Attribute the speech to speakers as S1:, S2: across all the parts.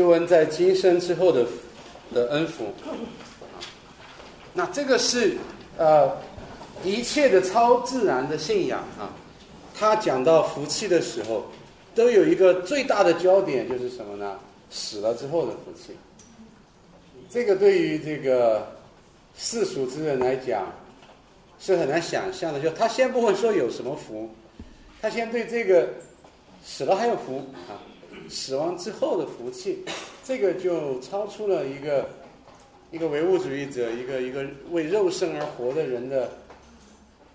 S1: 救恩在今生之后的的恩福。那这个是呃一切的超自然的信仰啊。他讲到福气的时候，都有一个最大的焦点，就是什么呢？死了之后的福气。这个对于这个世俗之人来讲是很难想象的。就他先不会说有什么福，他先对这个死了还有福啊，死亡之后的福气，这个就超出了一个一个唯物主义者，一个一个为肉身而活的人的，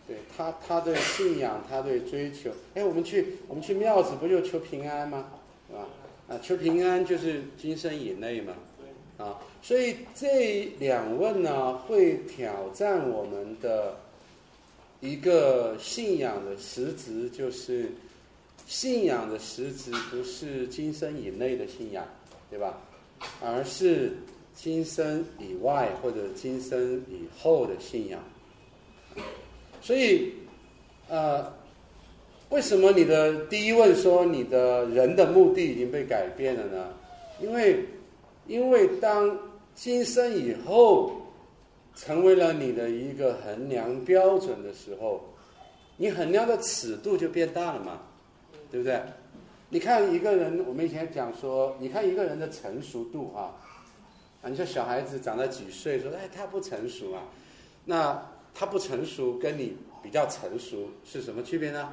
S1: 对他他的信仰，他对追求。哎，我们去我们去庙子不就求平安吗？是吧？啊，求平安就是今生以内嘛。啊，所以这两问呢，会挑战我们的一个信仰的实质，就是信仰的实质不是今生以内的信仰，对吧？而是今生以外或者今生以后的信仰。所以，呃，为什么你的第一问说你的人的目的已经被改变了呢？因为。因为当今生以后成为了你的一个衡量标准的时候，你衡量的尺度就变大了嘛，对不对？你看一个人，我们以前讲说，你看一个人的成熟度啊，啊，你说小孩子长到几岁，说哎他不成熟啊，那他不成熟跟你比较成熟是什么区别呢？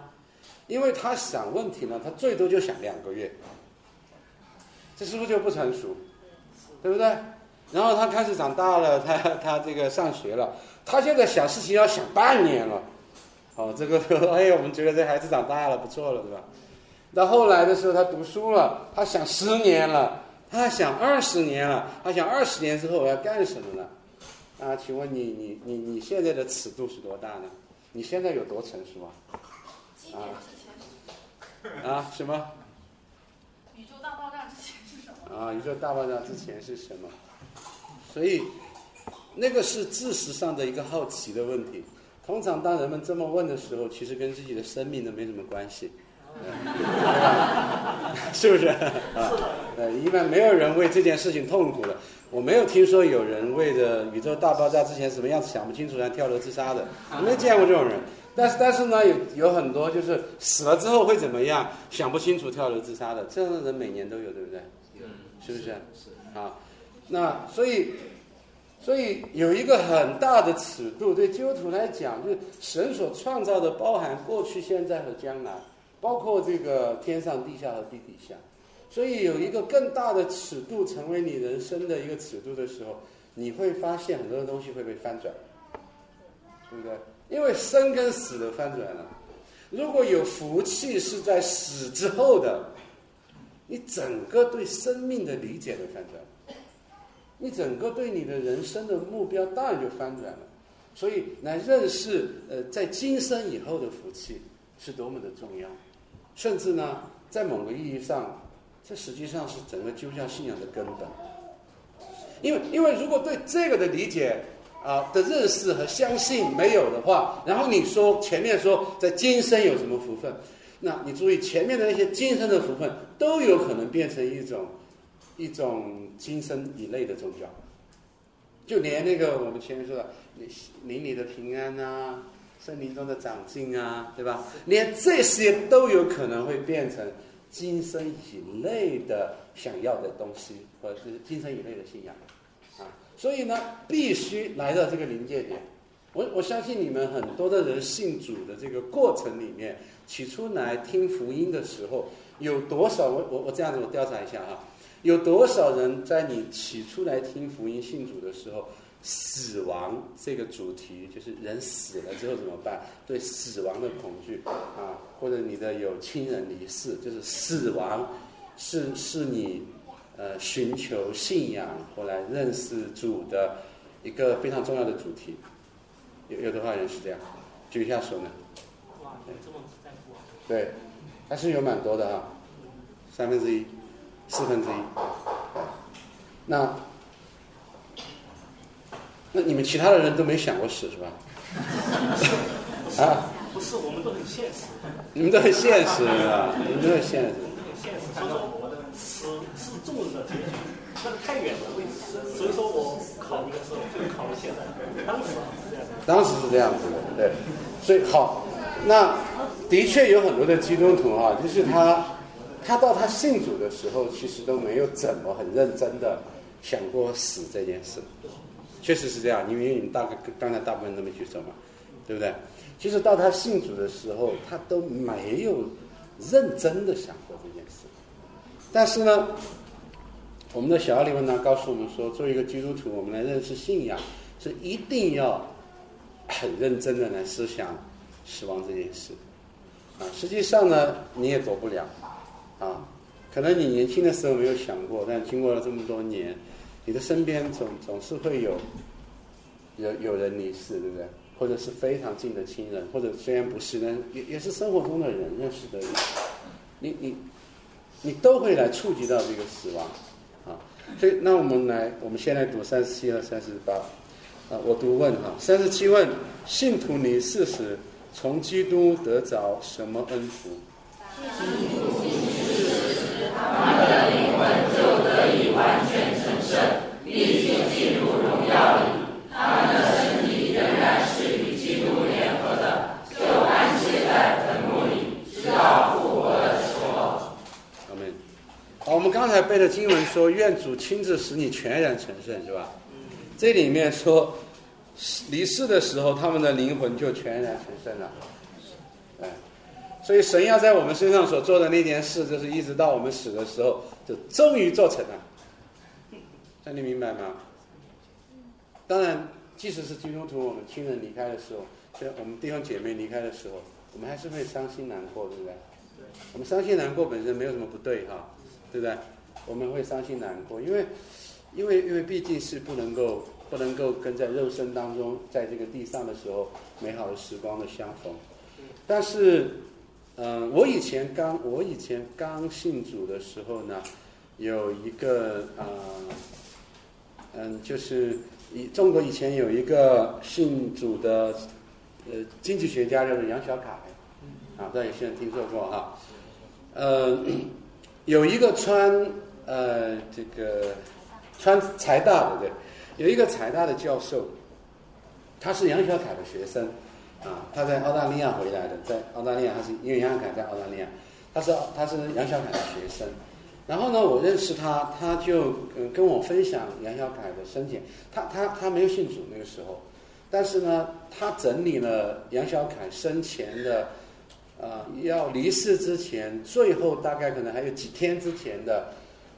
S1: 因为他想问题呢，他最多就想两个月，这是不是就不成熟？对不对？然后他开始长大了，他他这个上学了，他现在想事情要想半年了，哦，这个 哎，我们觉得这孩子长大了，不错了，对吧？到后来的时候，他读书了，他想十年了，他想二十年了，他想二十年之后我要干什么呢？啊，请问你你你你现在的尺度是多大呢？你现在有多成熟啊？啊？啊？什么？
S2: 宇宙大爆炸之前是什么。
S1: 啊，宇宙大爆炸之前是什么？所以，那个是知识上的一个好奇的问题。通常当人们这么问的时候，其实跟自己的生命都没什么关系，是不是？啊，呃，一般没有人为这件事情痛苦的。我没有听说有人为着宇宙大爆炸之前什么样子想不清楚然后跳楼自杀的，没见过这种人。但是，但是呢，有有很多就是死了之后会怎么样，想不清楚跳楼自杀的，这样的人每年都有，对不对？是不是？是啊，那所以，所以有一个很大的尺度，对基督徒来讲，就是神所创造的包含过去、现在和将来，包括这个天上、地下和地底下。所以有一个更大的尺度，成为你人生的一个尺度的时候，你会发现很多的东西会被翻转，对不对？因为生跟死的翻转了。如果有福气是在死之后的。你整个对生命的理解都翻转，你整个对你的人生的目标当然就翻转了，所以来认识呃，在今生以后的福气是多么的重要，甚至呢，在某个意义上，这实际上是整个基督教信仰的根本。因为因为如果对这个的理解啊的认识和相信没有的话，然后你说前面说在今生有什么福分？那你注意前面的那些今生的福分都有可能变成一种一种今生以内的宗教，就连那个我们前面说的你邻里的平安啊，森林中的长进啊，对吧？连这些都有可能会变成今生以内的想要的东西，或者是今生以内的信仰啊。所以呢，必须来到这个临界点。我我相信你们很多的人信主的这个过程里面。起初来听福音的时候，有多少我我我这样子我调查一下啊，有多少人在你起初来听福音信主的时候，死亡这个主题就是人死了之后怎么办？对死亡的恐惧啊，或者你的有亲人离世，就是死亡是是你呃寻求信仰或来认识主的一个非常重要的主题。有有多少人是这样？举一下手呢？
S3: 哇，这么在乎。
S1: 对，还是有蛮多的哈，三分之一，四分之一。那那你们其他的人都没想过死是吧？
S3: 啊？不是，我们都很现实。
S1: 你们都很现实啊！你们都很现实。
S3: 很现实。说说我的死是众人的结局，那个太远的位置，所以说我考虑的时候就考虑现在，当时啊是这样的。
S1: 当时是这样子的，对，所以好，那的确有很多的基督徒啊，就是他，他到他信主的时候，其实都没有怎么很认真的想过死这件事，确实是这样，因为你们大概刚才大部分都没举手嘛，对不对？其实到他信主的时候，他都没有认真的想过这件事，但是呢，我们的小奥利文呢告诉我们说，作为一个基督徒，我们来认识信仰是一定要。很认真的来思想死亡这件事，啊，实际上呢，你也躲不了，啊，可能你年轻的时候没有想过，但经过了这么多年，你的身边总总是会有有有人离世，对不对？或者是非常近的亲人，或者虽然不是，但也也是生活中的人认识的人，你你你都会来触及到这个死亡，啊，所以那我们来，我们先来读三十七和三十八。啊，我读问哈，三十七问，信徒离世时，从基督得着什么恩福？信徒离世时，他们的灵魂就得以完全成圣，并且进入荣耀里。他们的身体仍然是与基督联合的，就安歇在坟墓里，直到复活的时候。阿门。好，我们刚才背的经文说，愿主亲自使你全然成圣，是吧？这里面说，离世的时候，他们的灵魂就全然成圣了。哎，所以神要在我们身上所做的那件事，就是一直到我们死的时候，就终于做成了。这你明白吗？当然，即使是基督徒，我们亲人离开的时候，就我们弟兄姐妹离开的时候，我们还是会伤心难过，对不对？我们伤心难过本身没有什么不对哈，对不对？我们会伤心难过，因为。因为因为毕竟是不能够不能够跟在肉身当中，在这个地上的时候美好的时光的相逢，但是，嗯，我以前刚我以前刚信主的时候呢，有一个啊，嗯，就是以中国以前有一个信主的呃经济学家叫做杨小凯，啊，不知道有些人听说过哈，呃，有一个穿呃这个。川财大的对，有一个财大的教授，他是杨小凯的学生，啊，他在澳大利亚回来的，在澳大利亚他是因为杨小凯在澳大利亚，他是他是杨小凯的学生，然后呢，我认识他，他就嗯跟我分享杨小凯的生前，他他他没有信主那个时候，但是呢，他整理了杨小凯生前的，啊，要离世之前，最后大概可能还有几天之前的。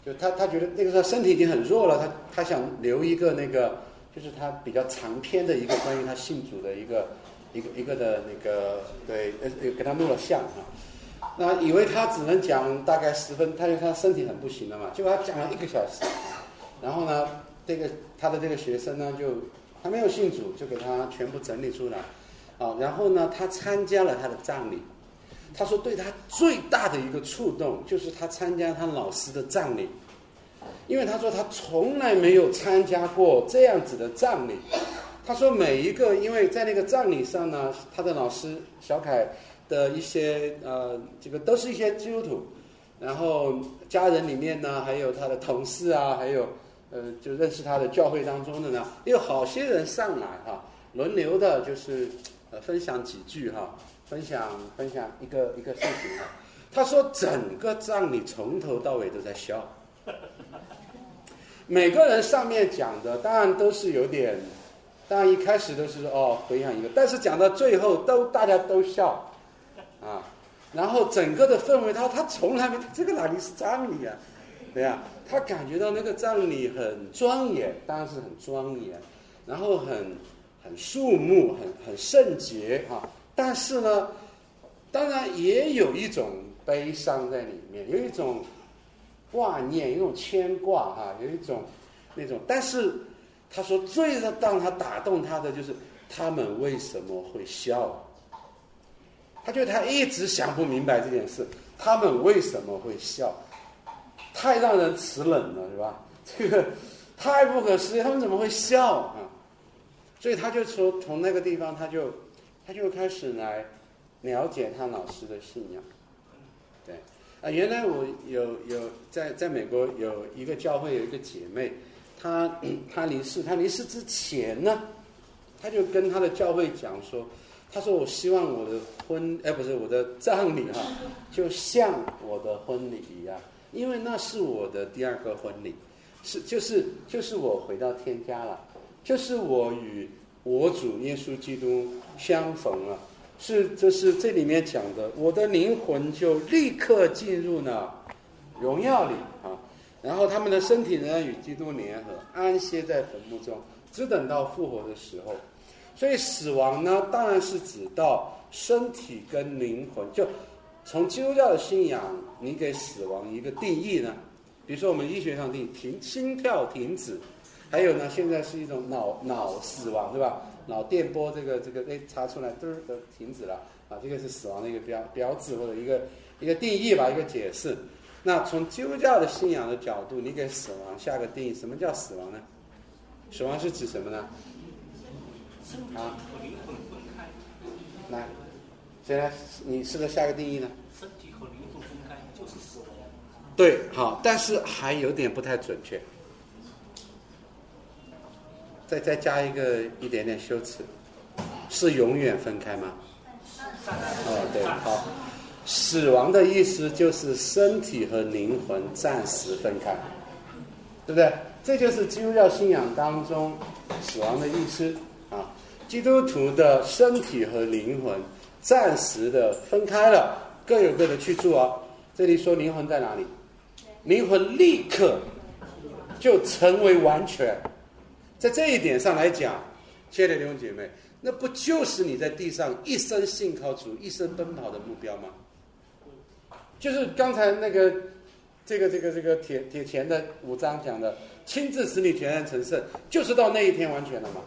S1: 就他，他觉得那个时候身体已经很弱了，他他想留一个那个，就是他比较长篇的一个关于他信主的一个一个一个的那个，对，呃，给他录了像啊。那以为他只能讲大概十分，他就他身体很不行了嘛，结果他讲了一个小时。然后呢，这个他的这个学生呢，就他没有信主，就给他全部整理出来，啊，然后呢，他参加了他的葬礼。他说：“对他最大的一个触动，就是他参加他老师的葬礼，因为他说他从来没有参加过这样子的葬礼。他说每一个，因为在那个葬礼上呢，他的老师小凯的一些呃，这个都是一些基督徒，然后家人里面呢，还有他的同事啊，还有呃，就认识他的教会当中的呢，有好些人上来哈，轮流的，就是呃，分享几句哈。”分享分享一个一个事情啊，他说整个葬礼从头到尾都在笑，每个人上面讲的当然都是有点，当然一开始都是哦回想一个，但是讲到最后都大家都笑，啊，然后整个的氛围他他从来没这个哪里是葬礼啊，对呀，他感觉到那个葬礼很庄严，当然是很庄严，然后很很肃穆，很很圣洁啊。但是呢，当然也有一种悲伤在里面，有一种挂念，一种牵挂哈，有一种那种。但是他说最让他打动他的就是他们为什么会笑？他觉得他一直想不明白这件事，他们为什么会笑？太让人齿冷了，是吧？这个太不可思议，他们怎么会笑啊？所以他就说，从那个地方他就。他就开始来了解他老师的信仰，对，啊，原来我有有在在美国有一个教会有一个姐妹，她她离世，她离世之前呢，她就跟她的教会讲说，她说我希望我的婚哎不是我的葬礼哈、就像我的婚礼一样，因为那是我的第二个婚礼，是就是就是我回到天家了，就是我与我主耶稣基督相逢了。是，这是这里面讲的，我的灵魂就立刻进入了荣耀里啊，然后他们的身体仍然与基督联合，安歇在坟墓中，只等到复活的时候。所以死亡呢，当然是指到身体跟灵魂。就从基督教的信仰，你给死亡一个定义呢？比如说我们医学上定义停心跳停止，还有呢，现在是一种脑脑死亡，对吧？脑电波这个这个哎查出来嘚儿的停止了啊，这个是死亡的一个标标志或者一个一个定义吧，一个解释。那从基督教的信仰的角度，你给死亡下个定义，什么叫死亡呢？死亡是指什么呢？
S3: 身体
S1: 啊
S3: 和灵魂分开，
S1: 来，谁来？你试着下个定义呢？
S3: 身体和灵魂分开就是死亡。
S1: 对，好，但是还有点不太准确。再再加一个一点点修辞，是永远分开吗？哦，对，好，死亡的意思就是身体和灵魂暂时分开，对不对？这就是基督教信仰当中死亡的意思啊。基督徒的身体和灵魂暂时的分开了，各有各的去处啊。这里说灵魂在哪里？灵魂立刻就成为完全。在这一点上来讲，亲爱的弟兄姐妹，那不就是你在地上一生信靠主、一生奔跑的目标吗？就是刚才那个这个这个这个铁铁钱的五章讲的，亲自使你全然成圣，就是到那一天完全了嘛，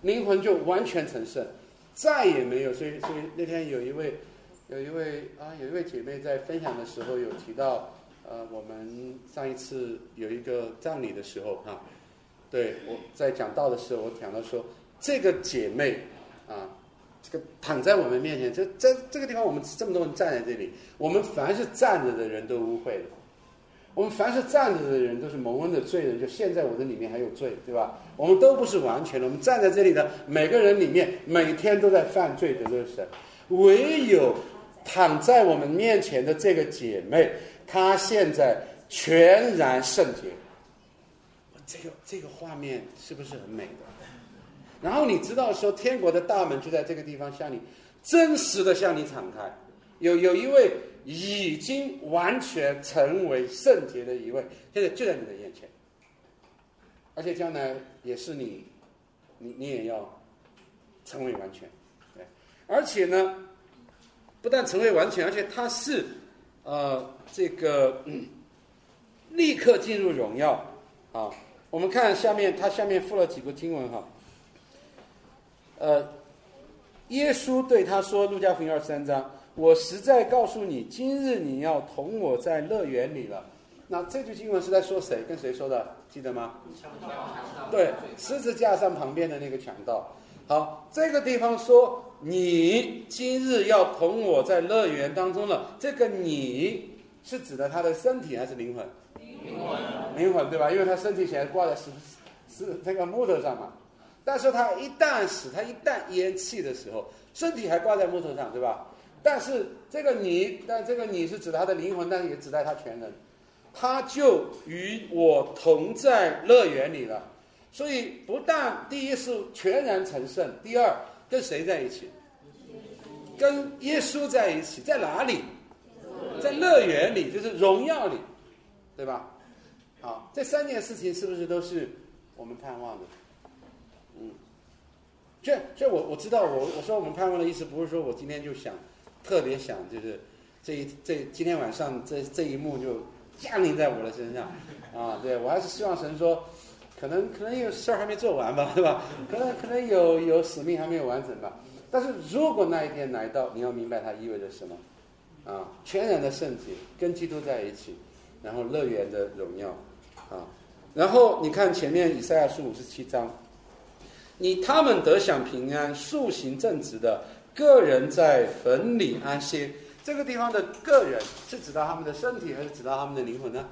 S1: 灵魂就完全成圣，再也没有。所以所以那天有一位有一位啊有一位姐妹在分享的时候有提到，呃，我们上一次有一个葬礼的时候哈、对我在讲道的时候，我讲到说，这个姐妹啊，这个躺在我们面前，就在这个地方，我们这么多人站在这里，我们凡是站着的人都污秽了，我们凡是站着的人都是蒙恩的罪人，就现在我的里面还有罪，对吧？我们都不是完全的，我们站在这里的每个人里面，每天都在犯罪得罪神，唯有躺在我们面前的这个姐妹，她现在全然圣洁。这个这个画面是不是很美的？然后你知道说，天国的大门就在这个地方向你真实的向你敞开。有有一位已经完全成为圣洁的一位，现在就在你的眼前，而且将来也是你，你你也要成为完全，对，而且呢，不但成为完全，而且他是呃这个、立刻进入荣耀啊。我们看下面，他下面附了几个经文哈。呃，耶稣对他说，《路加福音》二十三章：“我实在告诉你，今日你要同我在乐园里了。”那这句经文是在说谁？跟谁说的？记得吗？对，十字架上旁边的那个强盗。好，这个地方说你今日要同我在乐园当中了。这个你是指的他的身体还是灵魂？
S3: 灵魂，
S1: 灵魂对吧？因为他身体现在挂在是是这个木头上嘛。但是他一旦死，他一旦咽气的时候，身体还挂在木头上，对吧？但是这个你，但这个你是指他的灵魂，但是也指代他全人，他就与我同在乐园里了。所以不但第一是全然成圣，第二跟谁在一起？跟耶稣在一起，在哪里？在乐园里，就是荣耀里，对吧？好，这三件事情是不是都是我们盼望的？嗯，这这我我知道，我我说我们盼望的意思不是说我今天就想特别想，就是这一这今天晚上这这一幕就降临在我的身上啊，对我还是希望神说，可能可能有事儿还没做完吧，对吧？可能可能有有使命还没有完成吧。但是如果那一天来到，你要明白它意味着什么啊？全然的圣洁，跟基督在一起，然后乐园的荣耀啊。然后你看前面以赛亚书五十七章。你他们得享平安，素行正直的个人在坟里安歇，这个地方的个人是指到他们的身体，还是指到他们的灵魂呢？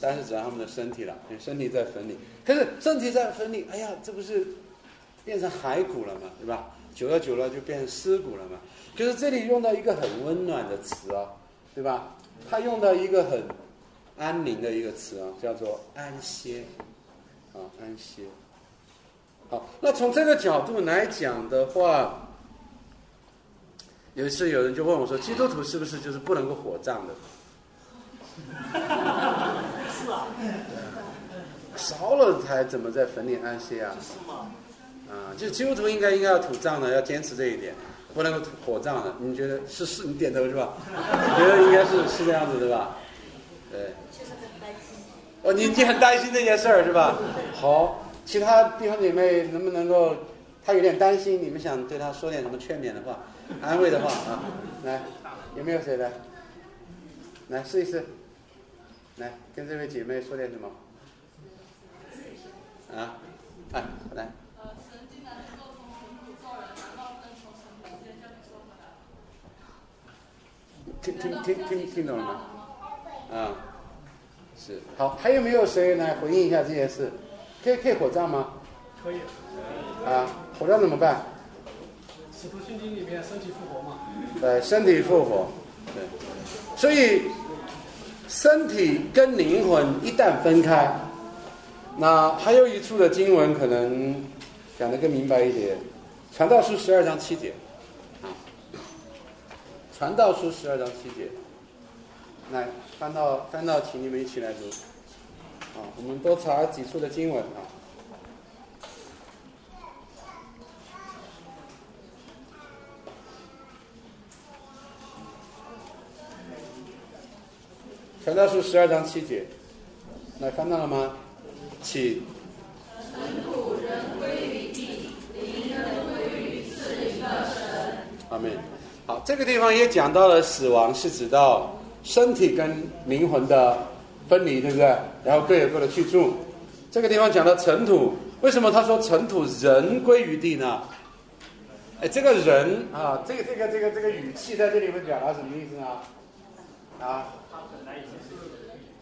S1: 当然是指到他们的身体了，身体在坟里。可是身体在坟里，哎呀，这不是变成骸骨了吗？对吧？久了久了就变成尸骨了嘛。可是这里用到一个很温暖的词啊，对吧？他用到一个很安宁的一个词啊，叫做安歇，啊，安歇。好，那从这个角度来讲的话，有一次有人就问我说：“基督徒是不是就是不能够火葬的？”
S3: 是啊，
S1: 烧了才怎么在坟里安歇啊？
S3: 是吗？
S1: 啊，就基督徒应该应该要土葬的，要坚持这一点，不能够火葬的。你觉得是是？你点头是吧？你觉得应该是是这样子对吧？对。哦，你你很担心这件事儿是吧？好，其他弟兄姐妹能不能够，他有点担心，你们想对他说点什么劝勉的话、安慰的话啊？来，有没有谁来？来试一试，来跟这位姐妹说点什么？啊，哎，来。
S2: 呃，神竟然能够从尘土造人，难道不能从尘土间将你收回来？
S1: 听听听听听懂了吗？啊，是。好，还有没有谁来回应一下这件事？可以可以火葬吗？
S4: 可以，
S1: 啊，火葬怎么办？
S4: 《使徒信经》里面身体复活嘛，
S1: 对，身体复活，对，所以身体跟灵魂一旦分开，那还有一处的经文可能讲得更明白一点，《传道书》十二章七节，啊，《传道书》十二章七节，来翻到翻到，请你们一起来读，啊，我们多查几处的经文啊。传道书十二章七节，来翻到了吗？请。阿门。好，这个地方也讲到了死亡是指到身体跟灵魂的分离，对不对？然后各有各的去住。这个地方讲到尘土，为什么他说尘土人归于地呢？哎，这个人啊，这个这个这个这个语气在这里会表达什么意思呢？啊？
S3: 他本来已经是，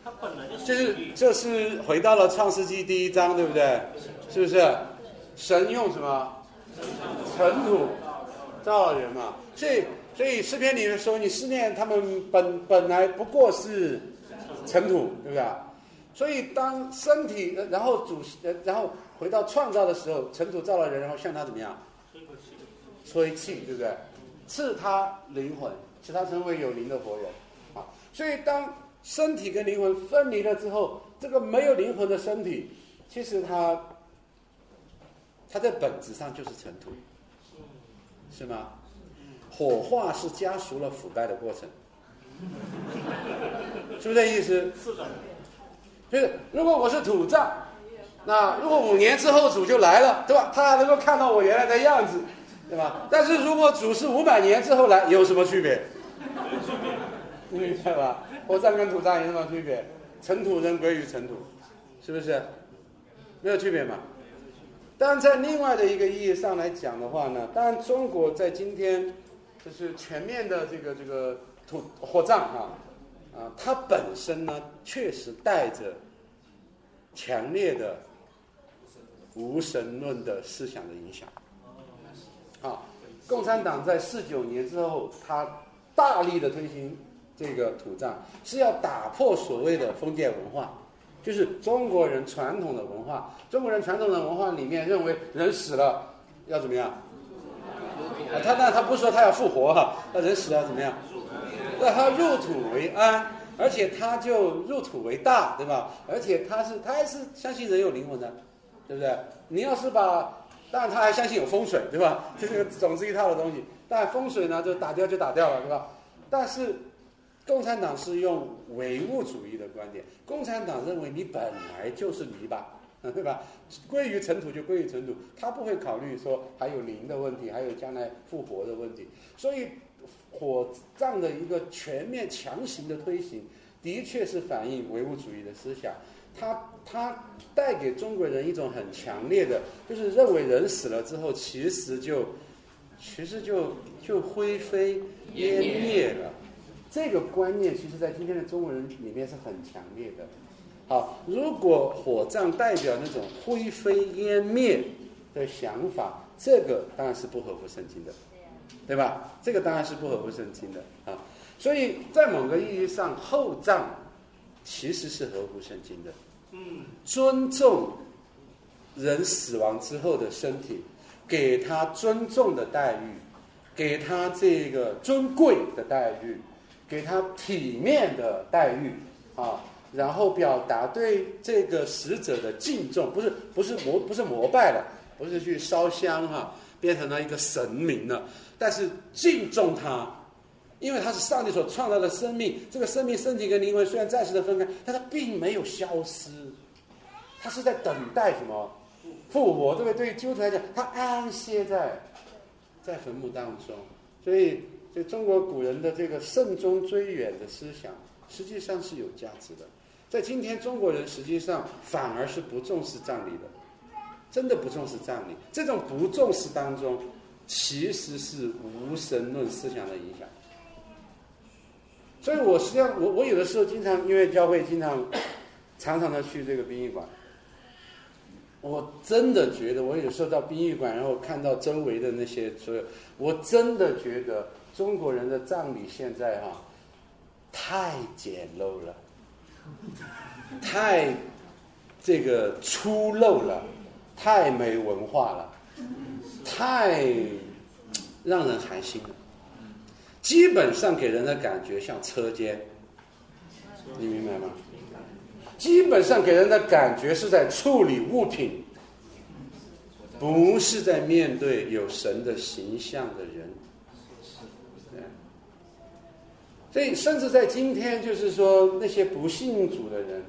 S3: 他本来就是
S1: 就是这是回到了创世纪第一章，对不对？是不是？神用什么？尘土造了人嘛。所以，所以诗篇里面说，你思念他们本本来不过是尘土，对不对？所以当身体，然后主，然后回到创造的时候，尘土造了人，然后向他怎么样？
S3: 吹气，
S1: 吹气，对不对？赐他灵魂，使他成为有灵的活人。啊，所以当身体跟灵魂分离了之后，这个没有灵魂的身体，其实它，它在本质上就是尘土，是吗？火化是加速了腐败的过程，是不是这意思？
S3: 是的，
S1: 就是如果我是土葬，那如果五年之后主就来了，对吧？他能够看到我原来的样子，对吧？但是如果主是五百年之后来，有什么区别？你明白吧？火葬跟土葬有什么区别？尘土人归于尘土，是不是？没有区别嘛？当然，在另外的一个意义上来讲的话呢，当然中国在今天就是全面的这个这个土火葬啊，啊，它本身呢确实带着强烈的无神论的思想的影响。啊，共产党在四九年之后，他大力的推行这个土葬，是要打破所谓的封建文化，就是中国人传统的文化。中国人传统的文化里面认为人死了要怎么样？啊，他那他不是说他要复活哈、那人死了怎么样？那他入土为安，而且他就入土为大，对吧？而且他是他还是相信人有灵魂的，对不对？你要是把，当然他还相信有风水，对吧？这是个总之一套的东西。但风水呢，就打掉就打掉了，对吧？但是共产党是用唯物主义的观点，共产党认为你本来就是泥巴。对吧？归于尘土就归于尘土，他不会考虑说还有灵的问题，还有将来复活的问题。所以火葬的一个全面强行的推行，的确是反映唯物主义的思想。它它带给中国人一种很强烈的，就是认为人死了之后，其实就其实就就灰飞烟灭了。这个观念，其实在今天的中国人里面是很强烈的。好，如果火葬代表那种灰飞烟灭的想法，这个当然是不合乎圣经的，对吧？这个当然是不合乎圣经的啊。所以在某个意义上，厚葬其实是合乎圣经的。
S3: 嗯，
S1: 尊重人死亡之后的身体，给他尊重的待遇，给他这个尊贵的待遇，给他体面的待遇啊，然后表达对这个死者的敬重，不是不是膜不是膜拜了，不是去烧香哈、变成了一个神明了，但是敬重他。因为他是上帝所创造的生命，这个生命身体跟灵魂虽然暂时的分开，但他并没有消失，他是在等待什么复活，对不对？对于基督徒来讲，他安歇在在坟墓当中，所以就中国古人的这个慎终追远的思想，实际上是有价值的。在今天，中国人实际上反而是不重视葬礼的，真的不重视葬礼。这种不重视当中，其实是无神论思想的影响。所以我实际上，我我有的时候经常因为教会经常常常的去这个殡仪馆，我真的觉得，我有时候到殡仪馆，然后看到周围的那些所有，我真的觉得中国人的葬礼现在哈、太简陋了，太这个粗陋了，太没文化了，太让人寒心了。基本上给人的感觉像车间，你明白吗？基本上给人的感觉是在处理物品，不是在面对有神的形象的人。所以，甚至在今天，就是说那些不信主的人，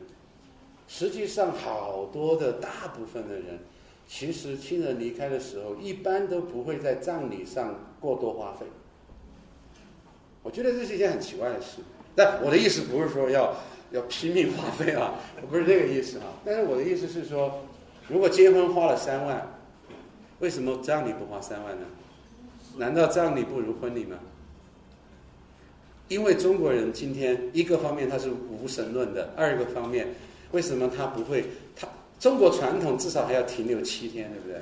S1: 实际上好多的大部分的人，其实亲人离开的时候，一般都不会在葬礼上过多花费。我觉得这是一件很奇怪的事，但我的意思不是说要要拼命花费啊，不是这个意思啊。但是我的意思是说，如果结婚花了三万，为什么葬礼不花三万呢？难道葬礼不如婚礼吗？因为中国人今天一个方面他是无神论的，二个方面为什么他不会？他中国传统至少还要停留七天，对不对？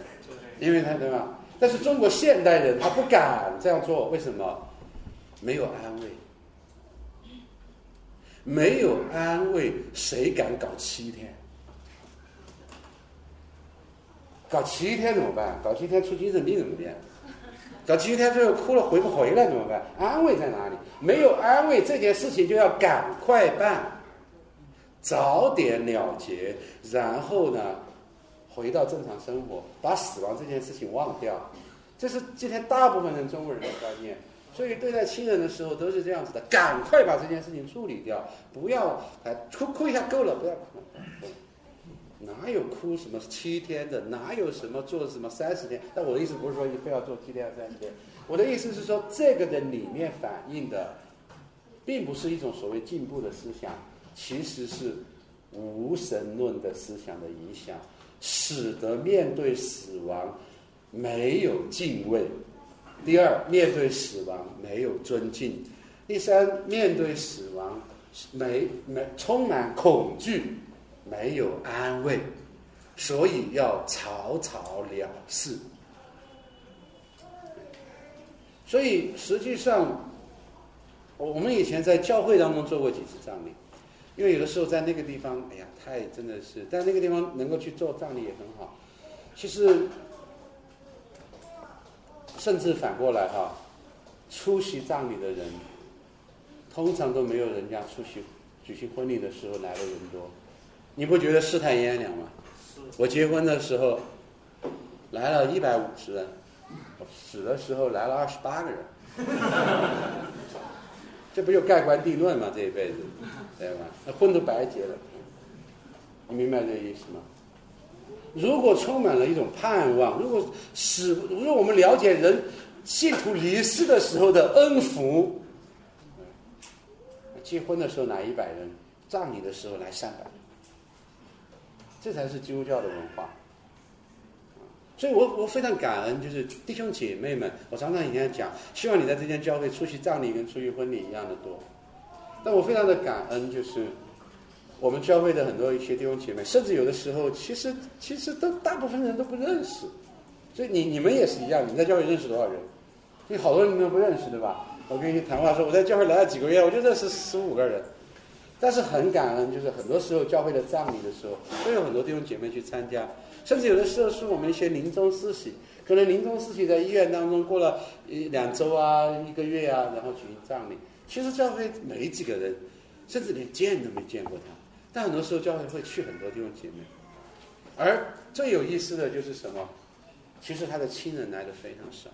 S1: 因为他对吧？但是中国现代人他不敢这样做，为什么？没有安慰，没有安慰，谁敢搞七天？搞七天怎么办？搞七天出精神病怎么办？搞七天最后哭了回不回来怎么办？安慰在哪里？没有安慰，这件事情就要赶快办，早点了结，然后呢，回到正常生活，把死亡这件事情忘掉。这是今天大部分人中国人的观念。所以对待亲人的时候都是这样子的，赶快把这件事情处理掉，不要哎哭哭一下够了，不要哭。哪有哭什么七天的？哪有什么做什么三十天？但我的意思不是说你非要做七天三十天，我的意思是说这个的里面反映的，并不是一种所谓进步的思想，其实是无神论的思想的影响，使得面对死亡没有敬畏。第二，面对死亡没有尊敬；第三，面对死亡没没充满恐惧，没有安慰，所以要草草了事。所以实际上，我我们以前在教会当中做过几次葬礼，因为有的时候在那个地方，哎呀，太真的是，在那个地方能够去做葬礼也很好。其实。甚至反过来哈，出席葬礼的人，通常都没有人家出席举行婚礼的时候来的人多。你不觉得世态炎凉吗？我结婚的时候来了一百五十人，死的时候来了二十八个人，这不就盖棺定论吗？这一辈子，对吧？那婚都白结了，你明白这意思吗？如果充满了一种盼望，如果使如果我们了解人信徒离世的时候的恩福，结婚的时候来一百人，葬礼的时候来三百，这才是基督教的文化。所以我我非常感恩，就是弟兄姐妹们，我常常以前讲，希望你在这间教会出席葬礼跟出席婚礼一样的多。但我非常的感恩，就是我们教会的很多一些弟兄姐妹，甚至有的时候，其实其实都大部分人都不认识。所以你你们也是一样，你在教会认识多少人？你好多人都不认识，对吧？我跟你谈话说，我在教会来了几个月，我就认识十五个人。但是很感恩，就是很多时候教会的葬礼的时候，都有很多弟兄姐妹去参加，甚至有的时候是我们一些临终四喜，可能临终四喜在医院当中过了一两周啊、一个月啊，然后举行葬礼。其实教会没几个人，甚至连见都没见过他，但很多时候教会会去很多弟兄姐妹。而最有意思的就是什么？其实他的亲人来的非常少。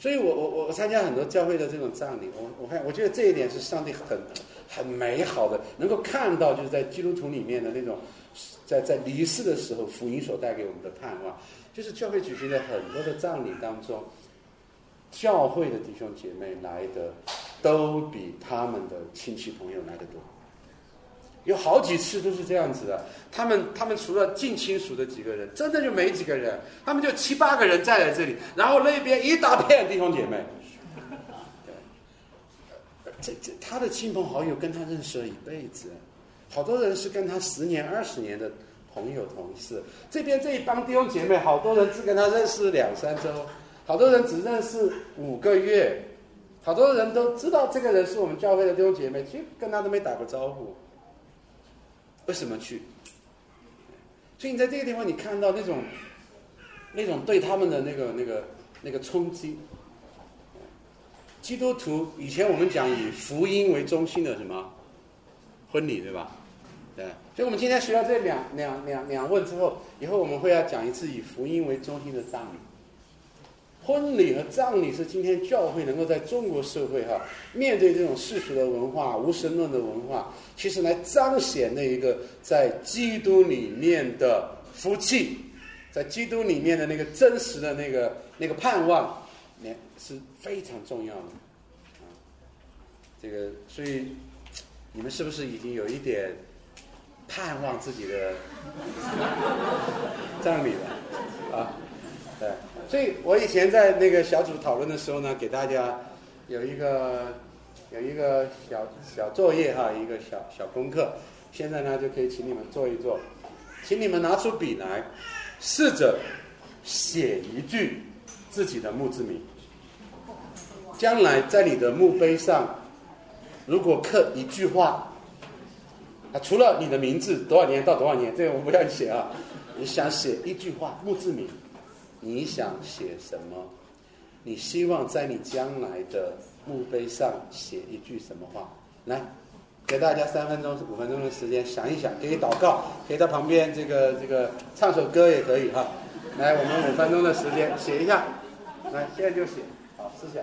S1: 所以我我我我参加很多教会的这种葬礼，我我看我觉得这一点是上帝很很美好的，能够看到就是在基督徒里面的那种，在在离世的时候福音所带给我们的盼望，就是教会举行的很多的葬礼当中，教会的弟兄姐妹来的都比他们的亲戚朋友来的多。有好几次都是这样子的，他们他们除了近亲属的几个人，真的就没几个人，他们就七八个人站在这里，然后那边一大片弟兄姐妹。对，这这他的亲朋好友跟他认识了一辈子，好多人是跟他十年二十年的朋友同事。这边这一帮弟兄姐妹，好多人只跟他认识两三周，好多人只认识五个月，好多人都知道这个人是我们教会的弟兄姐妹，其实跟他都没打过招呼。为什么去？所以你在这个地方，你看到那种那种对他们的那个那个那个冲击。基督徒以前我们讲以福音为中心的什么婚礼，对吧？对。所以我们今天学到这两两两两问之后，以后我们会要讲一次以福音为中心的葬礼。婚礼和葬礼是今天教会能够在中国社会哈，面对这种世俗的文化、无神论的文化，其实来彰显那一个在基督里面的福气，在基督里面的那个真实的那个那个盼望，那是非常重要的啊。这个，所以你们是不是已经有一点盼望自己的葬礼了啊？对。所以我以前在那个小组讨论的时候呢，给大家有一个有一个小小作业哈，一个小小功课。现在呢，就可以请你们做一做，请你们拿出笔来，试着写一句自己的墓志铭。将来在你的墓碑上，如果刻一句话，啊，除了你的名字多少年到多少年，这个我不要你写啊，你想写一句话墓志铭。你想写什么？你希望在你将来的墓碑上写一句什么话？来，给大家三分钟、五分钟的时间想一想，可以祷告，可以在旁边这个这个唱首歌也可以哈。来，我们五分钟的时间写一下，来，现在就写，好，试下。